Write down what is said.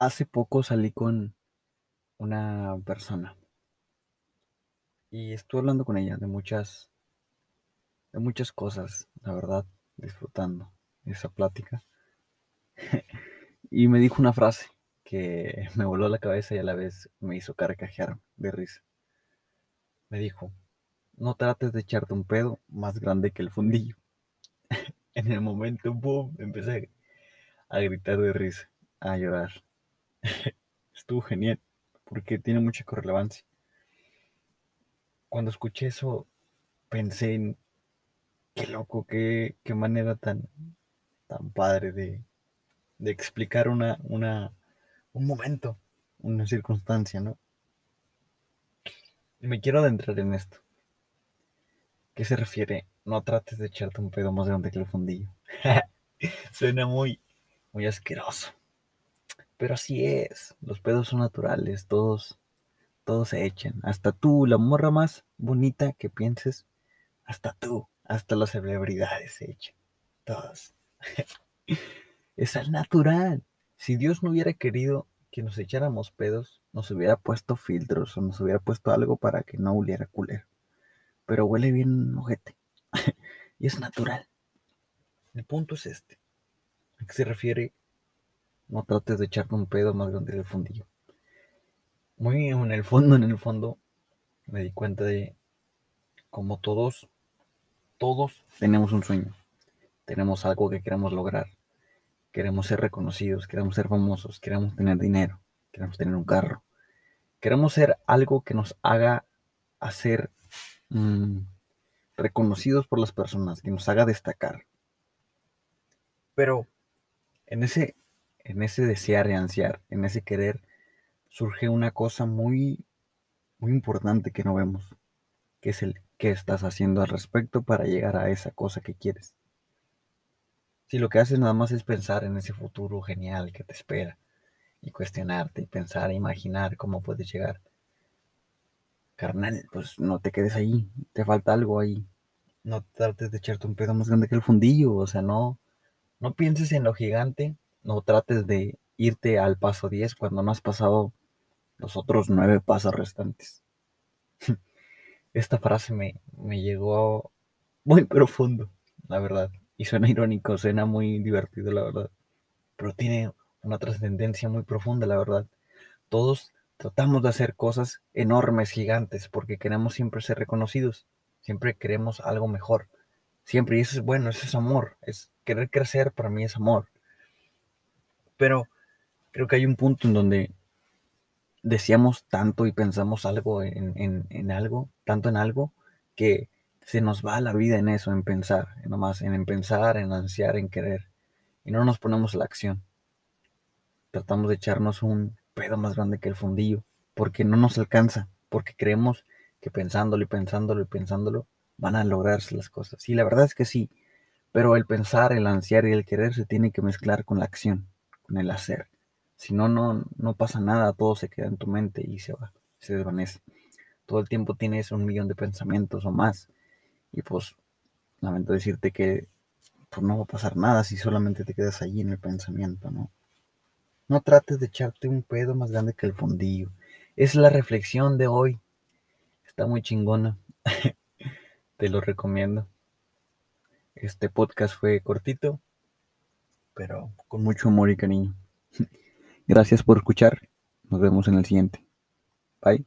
Hace poco salí con una persona y estuve hablando con ella de muchas, de muchas cosas, la verdad, disfrutando esa plática. y me dijo una frase que me voló la cabeza y a la vez me hizo carcajear de risa. Me dijo, no trates de echarte un pedo más grande que el fundillo. en el momento, boom, empecé a gritar de risa, a llorar. Estuvo genial, porque tiene mucha correlevancia. Cuando escuché eso, pensé en qué loco, qué, qué manera tan, tan padre de, de explicar una, una, un momento, una circunstancia, ¿no? Me quiero adentrar en esto. ¿Qué se refiere? No trates de echarte un pedo más grande que el fundillo. Suena muy, muy asqueroso. Pero así es, los pedos son naturales, todos, todos se echan. Hasta tú, la morra más bonita que pienses, hasta tú, hasta las celebridades se echan. Todos. es al natural. Si Dios no hubiera querido que nos echáramos pedos, nos hubiera puesto filtros o nos hubiera puesto algo para que no oliera culero. Pero huele bien ojete. y es natural. El punto es este. ¿A qué se refiere no trates de echarte un pedo más grande del fundillo. Muy en el fondo, en el fondo, me di cuenta de como todos, todos tenemos un sueño. Tenemos algo que queremos lograr. Queremos ser reconocidos, queremos ser famosos, queremos tener dinero, queremos tener un carro. Queremos ser algo que nos haga hacer mm, reconocidos por las personas, que nos haga destacar. Pero en ese en ese desear y ansiar, en ese querer, surge una cosa muy, muy importante que no vemos, que es el qué estás haciendo al respecto para llegar a esa cosa que quieres. Si lo que haces nada más es pensar en ese futuro genial que te espera, y cuestionarte, y pensar, e imaginar cómo puedes llegar, carnal, pues no te quedes ahí, te falta algo ahí. No trates de echarte un pedo más grande que el fundillo, o sea, no, no pienses en lo gigante no trates de irte al paso 10 cuando no has pasado los otros nueve pasos restantes. Esta frase me, me llegó muy profundo, la verdad. Y suena irónico, suena muy divertido, la verdad. Pero tiene una trascendencia muy profunda, la verdad. Todos tratamos de hacer cosas enormes, gigantes, porque queremos siempre ser reconocidos. Siempre queremos algo mejor. Siempre. Y eso es bueno, eso es amor. Es querer crecer para mí es amor. Pero creo que hay un punto en donde deseamos tanto y pensamos algo en, algo, tanto en algo, que se nos va la vida en eso, en pensar, nomás en, pensar, en ansiar, en querer, y no nos ponemos la acción. Tratamos de echarnos un pedo más grande que el fundillo, porque no nos alcanza, porque creemos que pensándolo y pensándolo y pensándolo van a lograrse las cosas. Y la verdad es que sí, pero el pensar, el ansiar y el querer se tiene que mezclar con la acción con el hacer. Si no, no, no pasa nada, todo se queda en tu mente y se va, se desvanece. Todo el tiempo tienes un millón de pensamientos o más. Y pues, lamento decirte que pues no va a pasar nada si solamente te quedas allí en el pensamiento, ¿no? No trates de echarte un pedo más grande que el fondillo. Es la reflexión de hoy. Está muy chingona. te lo recomiendo. Este podcast fue cortito, pero con mucho amor y cariño. Gracias por escuchar. Nos vemos en el siguiente. Bye.